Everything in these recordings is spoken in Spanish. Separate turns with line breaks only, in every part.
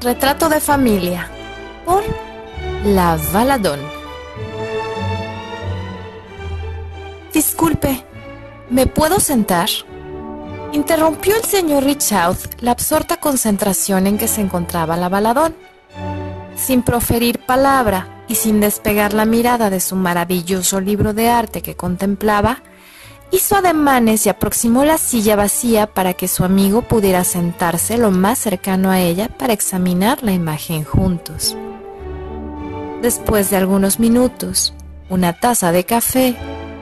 Retrato de familia por La Valadón. Disculpe, ¿me puedo sentar? Interrumpió el señor Richard la absorta concentración en que se encontraba la Valadón. Sin proferir palabra y sin despegar la mirada de su maravilloso libro de arte que contemplaba, Hizo ademanes y aproximó la silla vacía para que su amigo pudiera sentarse lo más cercano a ella para examinar la imagen juntos. Después de algunos minutos, una taza de café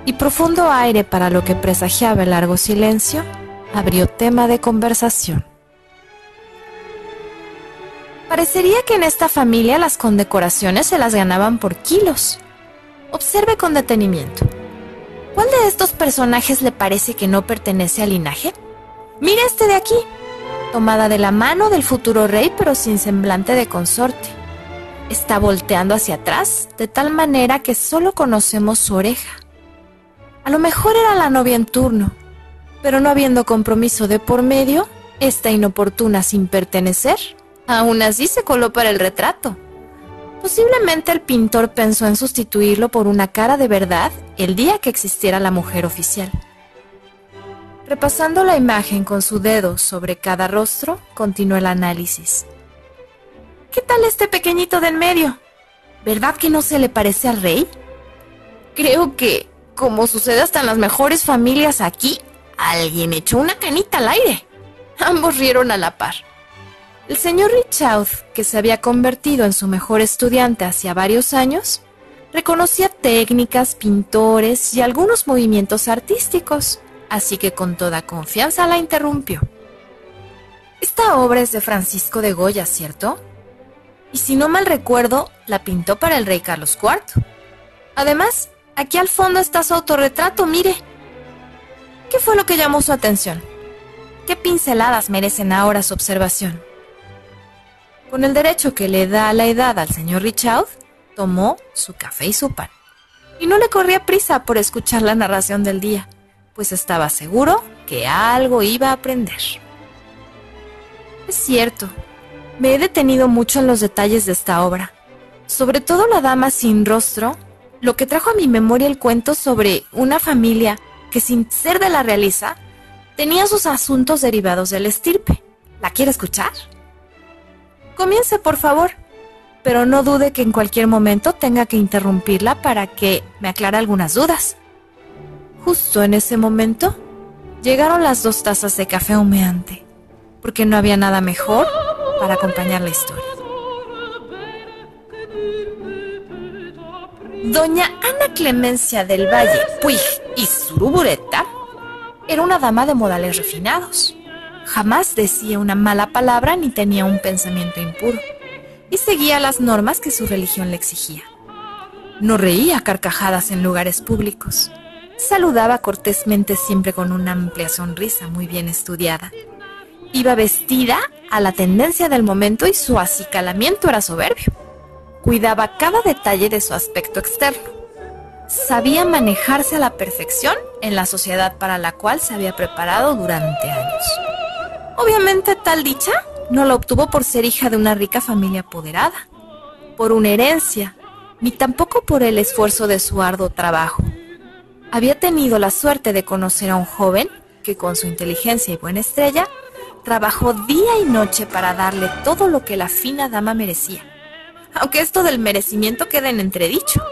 y profundo aire para lo que presagiaba el largo silencio, abrió tema de conversación. Parecería que en esta familia las condecoraciones se las ganaban por kilos. Observe con detenimiento. ¿Cuál de estos personajes le parece que no pertenece al linaje? Mira este de aquí, tomada de la mano del futuro rey pero sin semblante de consorte. Está volteando hacia atrás de tal manera que solo conocemos su oreja. A lo mejor era la novia en turno, pero no habiendo compromiso de por medio, esta inoportuna sin pertenecer, aún así se coló para el retrato. Posiblemente el pintor pensó en sustituirlo por una cara de verdad el día que existiera la mujer oficial. Repasando la imagen con su dedo sobre cada rostro, continuó el análisis. ¿Qué tal este pequeñito del medio? ¿Verdad que no se le parece al rey? Creo que, como sucede hasta en las mejores familias aquí, alguien echó una canita al aire. Ambos rieron a la par. El señor Richard, que se había convertido en su mejor estudiante hacía varios años, reconocía técnicas, pintores y algunos movimientos artísticos, así que con toda confianza la interrumpió. Esta obra es de Francisco de Goya, ¿cierto? Y si no mal recuerdo, la pintó para el rey Carlos IV. Además, aquí al fondo está su autorretrato, mire. ¿Qué fue lo que llamó su atención? ¿Qué pinceladas merecen ahora su observación? Con el derecho que le da la edad al señor Richard, tomó su café y su pan. Y no le corría prisa por escuchar la narración del día, pues estaba seguro que algo iba a aprender. Es cierto, me he detenido mucho en los detalles de esta obra, sobre todo la dama sin rostro, lo que trajo a mi memoria el cuento sobre una familia que sin ser de la realiza, tenía sus asuntos derivados del estirpe. ¿La quiere escuchar? Comience, por favor, pero no dude que en cualquier momento tenga que interrumpirla para que me aclare algunas dudas. Justo en ese momento, llegaron las dos tazas de café humeante, porque no había nada mejor para acompañar la historia. Doña Ana Clemencia del Valle Puig y Surubureta era una dama de modales refinados Jamás decía una mala palabra ni tenía un pensamiento impuro, y seguía las normas que su religión le exigía. No reía carcajadas en lugares públicos. Saludaba cortésmente siempre con una amplia sonrisa muy bien estudiada. Iba vestida a la tendencia del momento y su acicalamiento era soberbio. Cuidaba cada detalle de su aspecto externo. Sabía manejarse a la perfección en la sociedad para la cual se había preparado durante años. Obviamente tal dicha no la obtuvo por ser hija de una rica familia apoderada, por una herencia, ni tampoco por el esfuerzo de su arduo trabajo. Había tenido la suerte de conocer a un joven que con su inteligencia y buena estrella trabajó día y noche para darle todo lo que la fina dama merecía. Aunque esto del merecimiento queda en entredicho.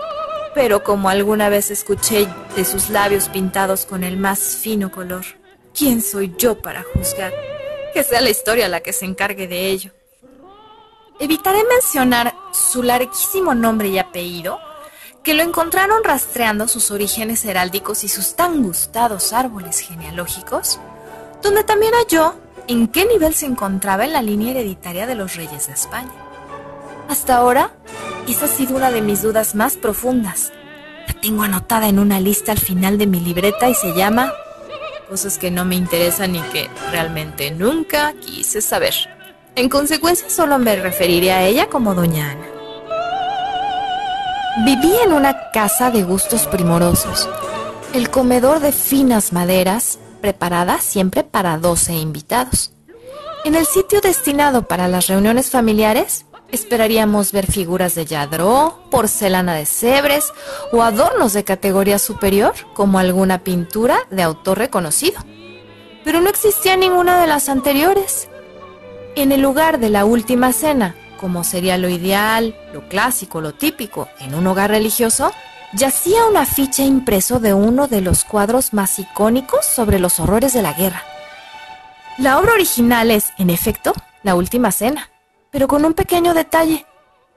Pero como alguna vez escuché de sus labios pintados con el más fino color, ¿quién soy yo para juzgar? Que sea la historia la que se encargue de ello. Evitaré mencionar su larguísimo nombre y apellido, que lo encontraron rastreando sus orígenes heráldicos y sus tan gustados árboles genealógicos, donde también halló en qué nivel se encontraba en la línea hereditaria de los reyes de España. Hasta ahora, esa ha sido una de mis dudas más profundas. La tengo anotada en una lista al final de mi libreta y se llama cosas que no me interesan y que realmente nunca quise saber. En consecuencia, solo me referiré a ella como Doña Ana. Vivía en una casa de gustos primorosos, el comedor de finas maderas, preparada siempre para 12 invitados. En el sitio destinado para las reuniones familiares, esperaríamos ver figuras de Yadró, porcelana de cebres o adornos de categoría superior, como alguna pintura de autor reconocido. Pero no existía ninguna de las anteriores. En el lugar de la última cena, como sería lo ideal, lo clásico, lo típico en un hogar religioso, yacía una ficha impreso de uno de los cuadros más icónicos sobre los horrores de la guerra. La obra original es, en efecto, La Última Cena, pero con un pequeño detalle.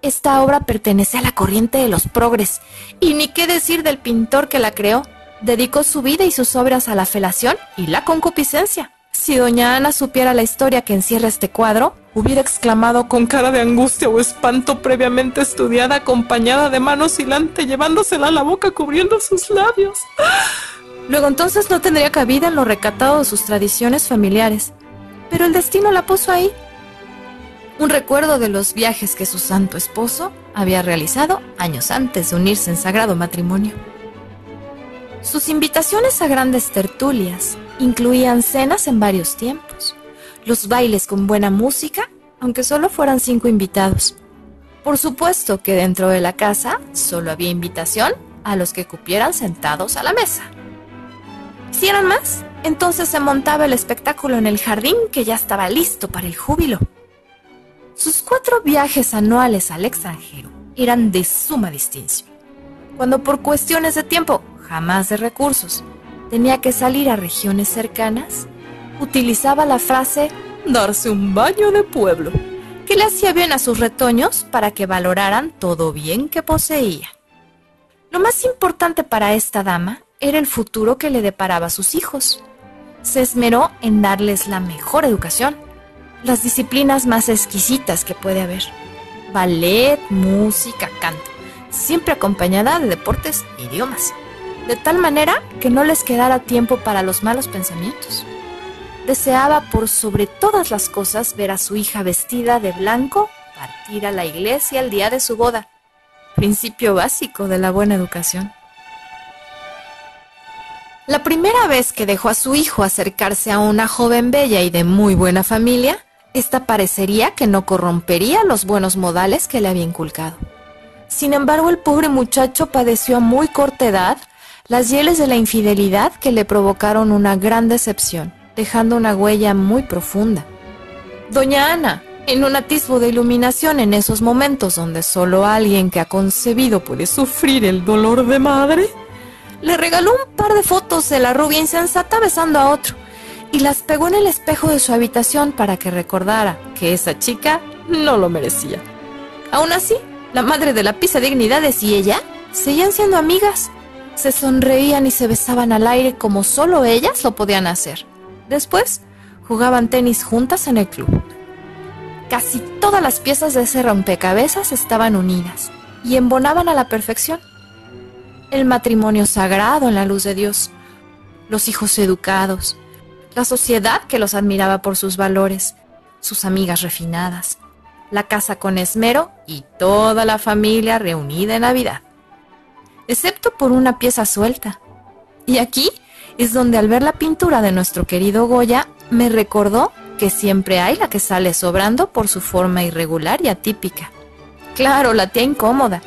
Esta obra pertenece a la corriente de los progres, y ni qué decir del pintor que la creó. Dedicó su vida y sus obras a la felación y la concupiscencia. Si doña Ana supiera la historia que encierra este cuadro, hubiera exclamado con cara de angustia o espanto previamente estudiada, acompañada de mano oscilante, llevándosela a la boca cubriendo sus labios. Luego entonces no tendría cabida en lo recatado de sus tradiciones familiares. Pero el destino la puso ahí. Un recuerdo de los viajes que su santo esposo había realizado años antes de unirse en sagrado matrimonio. Sus invitaciones a grandes tertulias incluían cenas en varios tiempos, los bailes con buena música, aunque solo fueran cinco invitados. Por supuesto que dentro de la casa solo había invitación a los que cupieran sentados a la mesa. Si eran más, entonces se montaba el espectáculo en el jardín que ya estaba listo para el júbilo. Sus cuatro viajes anuales al extranjero eran de suma distinción. Cuando por cuestiones de tiempo, jamás de recursos, tenía que salir a regiones cercanas, utilizaba la frase darse un baño de pueblo, que le hacía bien a sus retoños para que valoraran todo bien que poseía. Lo más importante para esta dama era el futuro que le deparaba a sus hijos. Se esmeró en darles la mejor educación, las disciplinas más exquisitas que puede haber. Ballet, música, canto, siempre acompañada de deportes e idiomas, de tal manera que no les quedara tiempo para los malos pensamientos. Deseaba por sobre todas las cosas ver a su hija vestida de blanco partir a la iglesia el día de su boda, principio básico de la buena educación. La primera vez que dejó a su hijo acercarse a una joven bella y de muy buena familia, esta parecería que no corrompería los buenos modales que le había inculcado. Sin embargo, el pobre muchacho padeció a muy corta edad las hieles de la infidelidad que le provocaron una gran decepción, dejando una huella muy profunda. Doña Ana, en un atisbo de iluminación en esos momentos donde solo alguien que ha concebido puede sufrir el dolor de madre, le regaló un par de fotos de la rubia insensata besando a otro y las pegó en el espejo de su habitación para que recordara que esa chica no lo merecía. Aún así, la madre de la pisa dignidades y ella seguían siendo amigas. Se sonreían y se besaban al aire como solo ellas lo podían hacer. Después, jugaban tenis juntas en el club. Casi todas las piezas de ese rompecabezas estaban unidas y embonaban a la perfección el matrimonio sagrado en la luz de Dios, los hijos educados, la sociedad que los admiraba por sus valores, sus amigas refinadas, la casa con esmero y toda la familia reunida en Navidad, excepto por una pieza suelta. Y aquí es donde al ver la pintura de nuestro querido Goya me recordó que siempre hay la que sale sobrando por su forma irregular y atípica. Claro, la tía incómoda,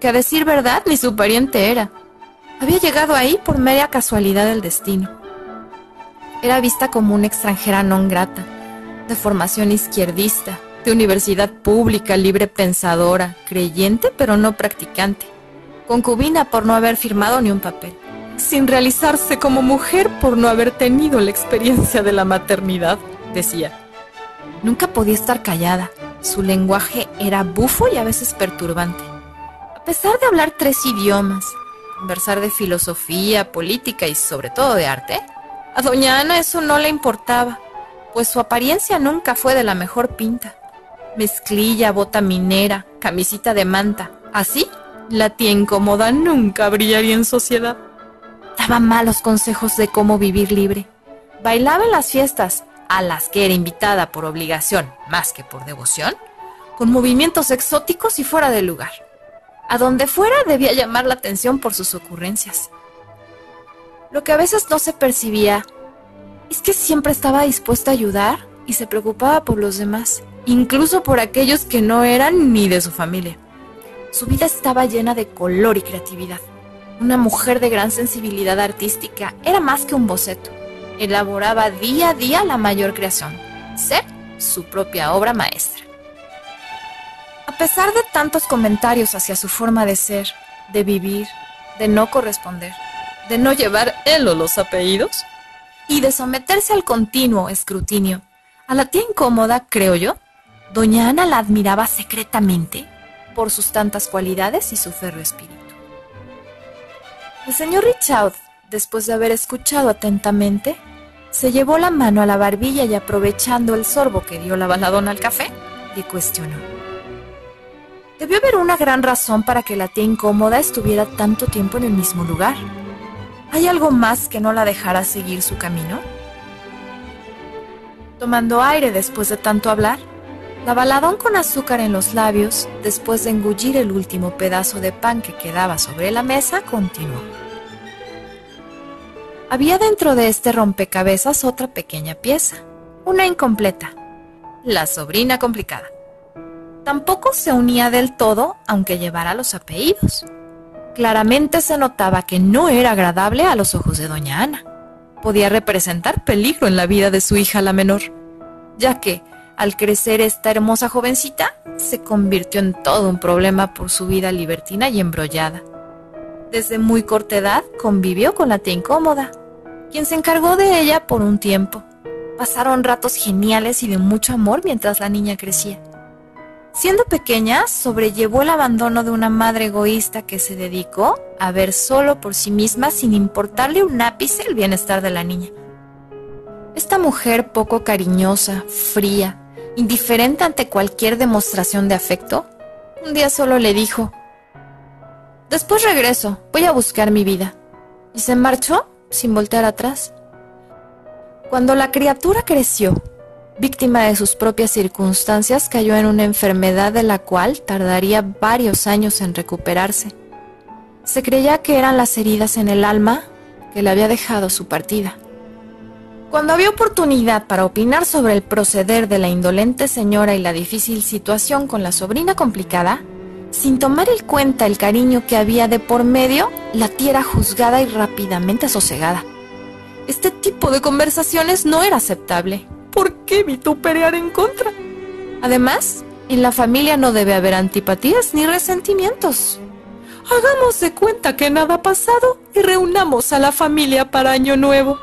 que a decir verdad ni su pariente era. Había llegado ahí por media casualidad del destino. Era vista como una extranjera non grata, de formación izquierdista, de universidad pública, libre pensadora, creyente pero no practicante, concubina por no haber firmado ni un papel, sin realizarse como mujer por no haber tenido la experiencia de la maternidad, decía. Nunca podía estar callada, su lenguaje era bufo y a veces perturbante a pesar de hablar tres idiomas, conversar de filosofía, política y sobre todo de arte, a doña Ana eso no le importaba, pues su apariencia nunca fue de la mejor pinta. Mezclilla, bota minera, camisita de manta. Así, la tía incómoda nunca brillaría en sociedad. Daba malos consejos de cómo vivir libre. Bailaba en las fiestas, a las que era invitada por obligación más que por devoción, con movimientos exóticos y fuera de lugar. A donde fuera debía llamar la atención por sus ocurrencias. Lo que a veces no se percibía es que siempre estaba dispuesta a ayudar, y se preocupaba por los demás, incluso por aquellos que no eran ni de su familia. Su vida estaba llena de color y creatividad. Una mujer de gran sensibilidad artística era más que un boceto. Elaboraba día a día la mayor creación, ser su propia obra maestra. A pesar de tantos comentarios hacia su forma de ser, de vivir, de no corresponder, de no llevar él o los apellidos y de someterse al continuo escrutinio, a la tía incómoda, creo yo, doña Ana la admiraba secretamente por sus tantas cualidades y su férreo espíritu. El señor Richard, después de haber escuchado atentamente, se llevó la mano a la barbilla y aprovechando el sorbo que dio la baladona al café, le cuestionó. Debió haber una gran razón para que la tía incómoda estuviera tanto tiempo en el mismo lugar. ¿Hay algo más que no la dejara seguir su camino? Tomando aire después de tanto hablar, la baladón con azúcar en los labios, después de engullir el último pedazo de pan que quedaba sobre la mesa, continuó. Había dentro de este rompecabezas otra pequeña pieza, una incompleta, la sobrina complicada. Tampoco se unía del todo, aunque llevara los apellidos. Claramente se notaba que no era agradable a los ojos de doña Ana. Podía representar peligro en la vida de su hija la menor, ya que, al crecer esta hermosa jovencita, se convirtió en todo un problema por su vida libertina y embrollada. Desde muy corta edad convivió con la tía incómoda, quien se encargó de ella por un tiempo. Pasaron ratos geniales y de mucho amor mientras la niña crecía. Siendo pequeña, sobrellevó el abandono de una madre egoísta que se dedicó a ver solo por sí misma sin importarle un ápice el bienestar de la niña. Esta mujer poco cariñosa, fría, indiferente ante cualquier demostración de afecto, un día solo le dijo, Después regreso, voy a buscar mi vida. Y se marchó sin voltear atrás. Cuando la criatura creció, víctima de sus propias circunstancias, cayó en una enfermedad de la cual tardaría varios años en recuperarse. Se creía que eran las heridas en el alma que le había dejado su partida. Cuando había oportunidad para opinar sobre el proceder de la indolente señora y la difícil situación con la sobrina complicada, sin tomar en cuenta el cariño que había de por medio, la tierra juzgada y rápidamente sosegada. Este tipo de conversaciones no era aceptable. ¿Por qué vituperar en contra? Además, en la familia no debe haber antipatías ni resentimientos. Hagamos de cuenta que nada ha pasado y reunamos a la familia para Año Nuevo.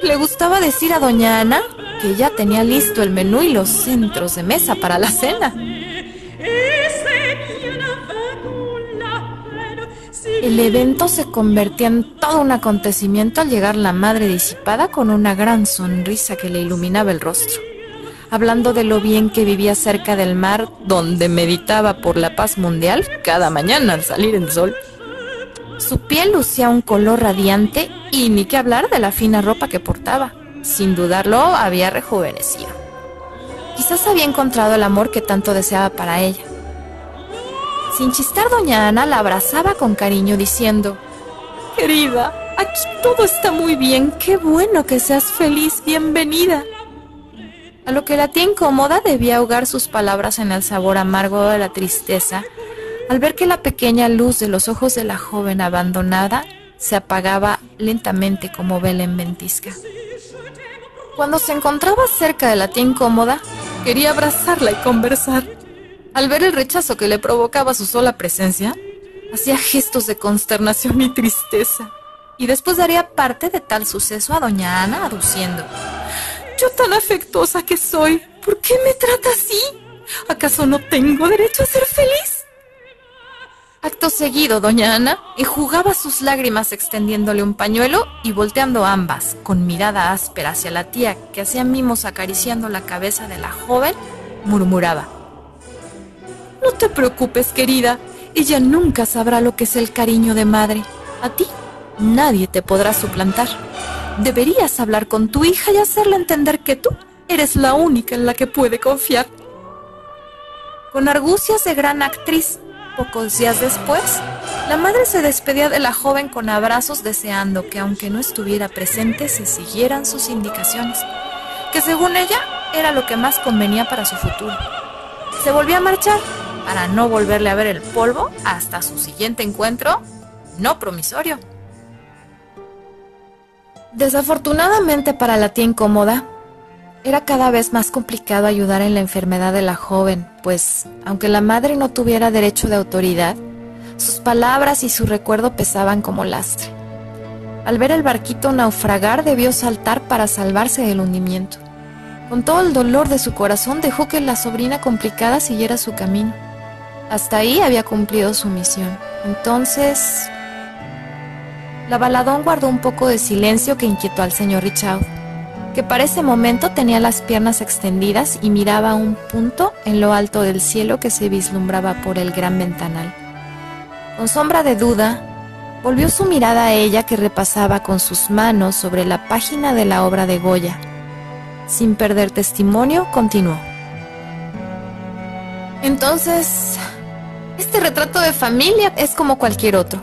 Le gustaba decir a doña Ana que ya tenía listo el menú y los centros de mesa para la cena. El evento se convertía en todo un acontecimiento al llegar la madre disipada con una gran sonrisa que le iluminaba el rostro, hablando de lo bien que vivía cerca del mar donde meditaba por la paz mundial cada mañana al salir el sol. Su piel lucía un color radiante y ni que hablar de la fina ropa que portaba. Sin dudarlo, había rejuvenecido. Quizás había encontrado el amor que tanto deseaba para ella. Sin chistar, doña Ana la abrazaba con cariño diciendo, Querida, aquí todo está muy bien, qué bueno que seas feliz, bienvenida. A lo que la tía incómoda debía ahogar sus palabras en el sabor amargo de la tristeza, al ver que la pequeña luz de los ojos de la joven abandonada se apagaba lentamente como vela en ventisca. Cuando se encontraba cerca de la tía incómoda, quería abrazarla y conversar. Al ver el rechazo que le provocaba su sola presencia, hacía gestos de consternación y tristeza. Y después daría parte de tal suceso a doña Ana, aduciendo. Yo tan afectuosa que soy, ¿por qué me trata así? ¿Acaso no tengo derecho a ser feliz? Acto seguido, doña Ana enjugaba sus lágrimas extendiéndole un pañuelo y volteando ambas, con mirada áspera hacia la tía que hacía mimos acariciando la cabeza de la joven, murmuraba. No te preocupes, querida. Ella nunca sabrá lo que es el cariño de madre. A ti nadie te podrá suplantar. Deberías hablar con tu hija y hacerle entender que tú eres la única en la que puede confiar. Con argucias de gran actriz, pocos días después, la madre se despedía de la joven con abrazos deseando que aunque no estuviera presente se siguieran sus indicaciones, que según ella era lo que más convenía para su futuro. Se volvió a marchar para no volverle a ver el polvo hasta su siguiente encuentro no promisorio. Desafortunadamente para la tía incómoda, era cada vez más complicado ayudar en la enfermedad de la joven, pues aunque la madre no tuviera derecho de autoridad, sus palabras y su recuerdo pesaban como lastre. Al ver el barquito naufragar debió saltar para salvarse del hundimiento. Con todo el dolor de su corazón dejó que la sobrina complicada siguiera su camino. Hasta ahí había cumplido su misión. Entonces, la baladón guardó un poco de silencio que inquietó al señor Richard, que para ese momento tenía las piernas extendidas y miraba a un punto en lo alto del cielo que se vislumbraba por el gran ventanal. Con sombra de duda, volvió su mirada a ella que repasaba con sus manos sobre la página de la obra de Goya. Sin perder testimonio, continuó. Entonces, este retrato de familia es como cualquier otro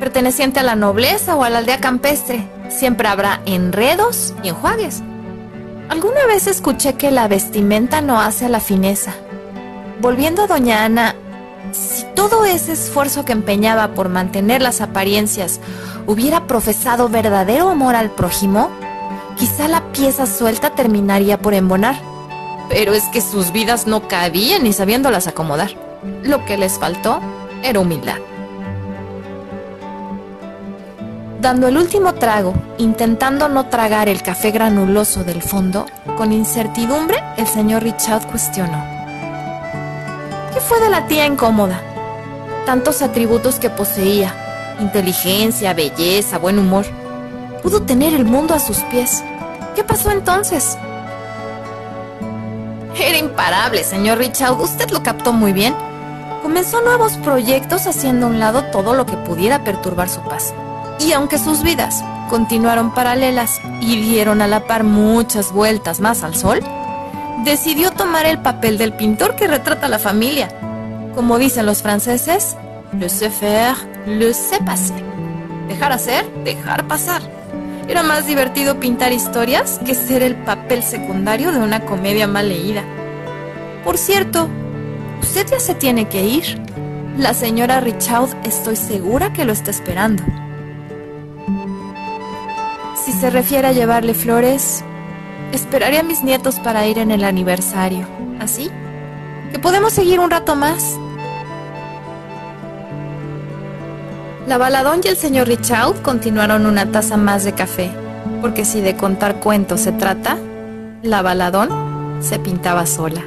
perteneciente a la nobleza o a la aldea campestre. Siempre habrá enredos y enjuagues. Alguna vez escuché que la vestimenta no hace a la fineza. Volviendo a doña Ana, si todo ese esfuerzo que empeñaba por mantener las apariencias hubiera profesado verdadero amor al prójimo, quizá la pieza suelta terminaría por embonar. Pero es que sus vidas no cabían ni sabiéndolas acomodar. Lo que les faltó era humildad. Dando el último trago, intentando no tragar el café granuloso del fondo, con incertidumbre el señor Richard cuestionó. ¿Qué fue de la tía incómoda? Tantos atributos que poseía, inteligencia, belleza, buen humor. Pudo tener el mundo a sus pies. ¿Qué pasó entonces? Era imparable, señor Richard. Usted lo captó muy bien. Comenzó nuevos proyectos haciendo a un lado todo lo que pudiera perturbar su paz. Y aunque sus vidas continuaron paralelas y dieron a la par muchas vueltas más al sol, decidió tomar el papel del pintor que retrata la familia. Como dicen los franceses, le sais faire, le sais passer. Dejar hacer, dejar pasar. Era más divertido pintar historias que ser el papel secundario de una comedia mal leída. Por cierto, usted ya se tiene que ir. La señora Richaud estoy segura que lo está esperando. Si se refiere a llevarle flores, esperaré a mis nietos para ir en el aniversario. ¿Así? ¿Que podemos seguir un rato más? La baladón y el señor Richard continuaron una taza más de café, porque si de contar cuentos se trata, la baladón se pintaba sola.